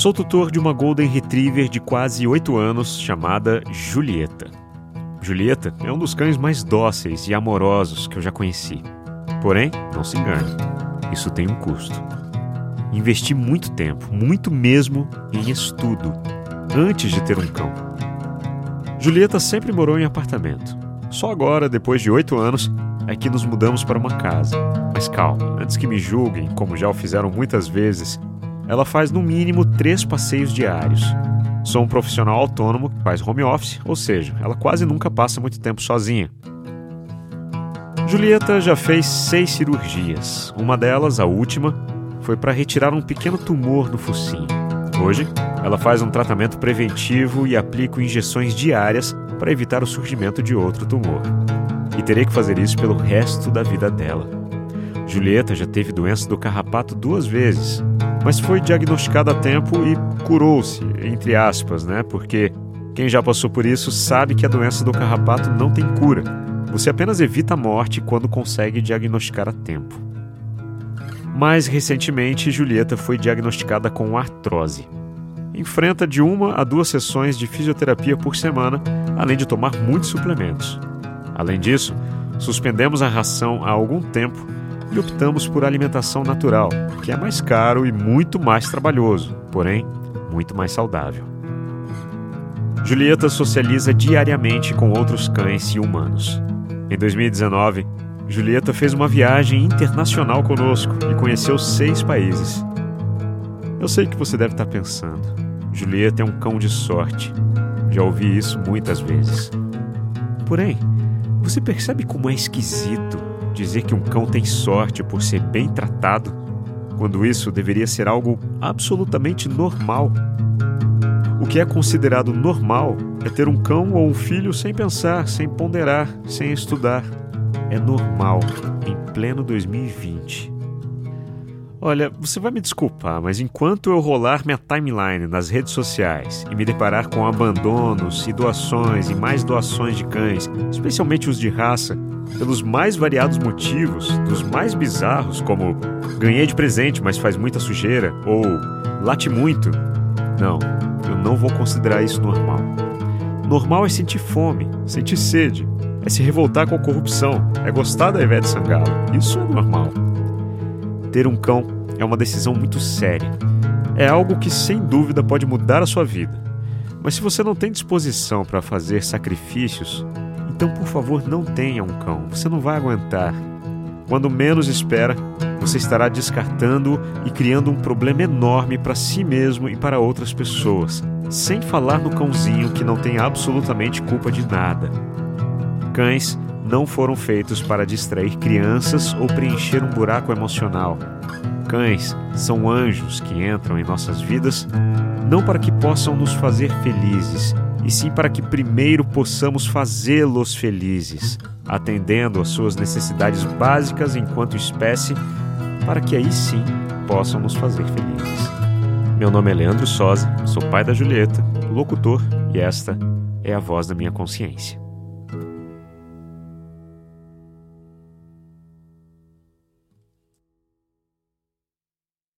Sou tutor de uma Golden Retriever de quase 8 anos chamada Julieta. Julieta é um dos cães mais dóceis e amorosos que eu já conheci. Porém, não se engane, isso tem um custo. Investi muito tempo, muito mesmo, em estudo, antes de ter um cão. Julieta sempre morou em apartamento. Só agora, depois de oito anos, é que nos mudamos para uma casa. Mas calma, antes que me julguem, como já o fizeram muitas vezes, ela faz no mínimo três passeios diários. Sou um profissional autônomo que faz home office, ou seja, ela quase nunca passa muito tempo sozinha. Julieta já fez seis cirurgias. Uma delas, a última, foi para retirar um pequeno tumor no focinho. Hoje, ela faz um tratamento preventivo e aplica injeções diárias para evitar o surgimento de outro tumor. E terei que fazer isso pelo resto da vida dela. Julieta já teve doença do carrapato duas vezes, mas foi diagnosticada a tempo e curou-se, entre aspas, né? Porque quem já passou por isso sabe que a doença do carrapato não tem cura. Você apenas evita a morte quando consegue diagnosticar a tempo. Mais recentemente, Julieta foi diagnosticada com artrose. Enfrenta de uma a duas sessões de fisioterapia por semana, além de tomar muitos suplementos. Além disso, suspendemos a ração há algum tempo e optamos por alimentação natural, que é mais caro e muito mais trabalhoso, porém muito mais saudável. Julieta socializa diariamente com outros cães e humanos. Em 2019, Julieta fez uma viagem internacional conosco e conheceu seis países. Eu sei que você deve estar pensando: Julieta é um cão de sorte. Já ouvi isso muitas vezes. Porém, você percebe como é esquisito dizer que um cão tem sorte por ser bem tratado, quando isso deveria ser algo absolutamente normal. O que é considerado normal é ter um cão ou um filho sem pensar, sem ponderar, sem estudar. É normal em pleno 2020. Olha, você vai me desculpar, mas enquanto eu rolar minha timeline nas redes sociais e me deparar com abandonos e doações e mais doações de cães, especialmente os de raça, pelos mais variados motivos, dos mais bizarros, como ganhei de presente, mas faz muita sujeira, ou late muito. Não, eu não vou considerar isso normal. Normal é sentir fome, sentir sede, é se revoltar com a corrupção, é gostar da Ivete Sangalo. Isso é normal. Ter um cão é uma decisão muito séria. É algo que sem dúvida pode mudar a sua vida. Mas se você não tem disposição para fazer sacrifícios, então, por favor, não tenha um cão. Você não vai aguentar. Quando menos espera, você estará descartando e criando um problema enorme para si mesmo e para outras pessoas, sem falar no cãozinho que não tem absolutamente culpa de nada. Cães não foram feitos para distrair crianças ou preencher um buraco emocional. Cães são anjos que entram em nossas vidas não para que possam nos fazer felizes, e sim para que primeiro possamos fazê-los felizes, atendendo às suas necessidades básicas enquanto espécie, para que aí sim possam nos fazer felizes. Meu nome é Leandro Sosa, sou pai da Julieta, locutor, e esta é a voz da minha consciência.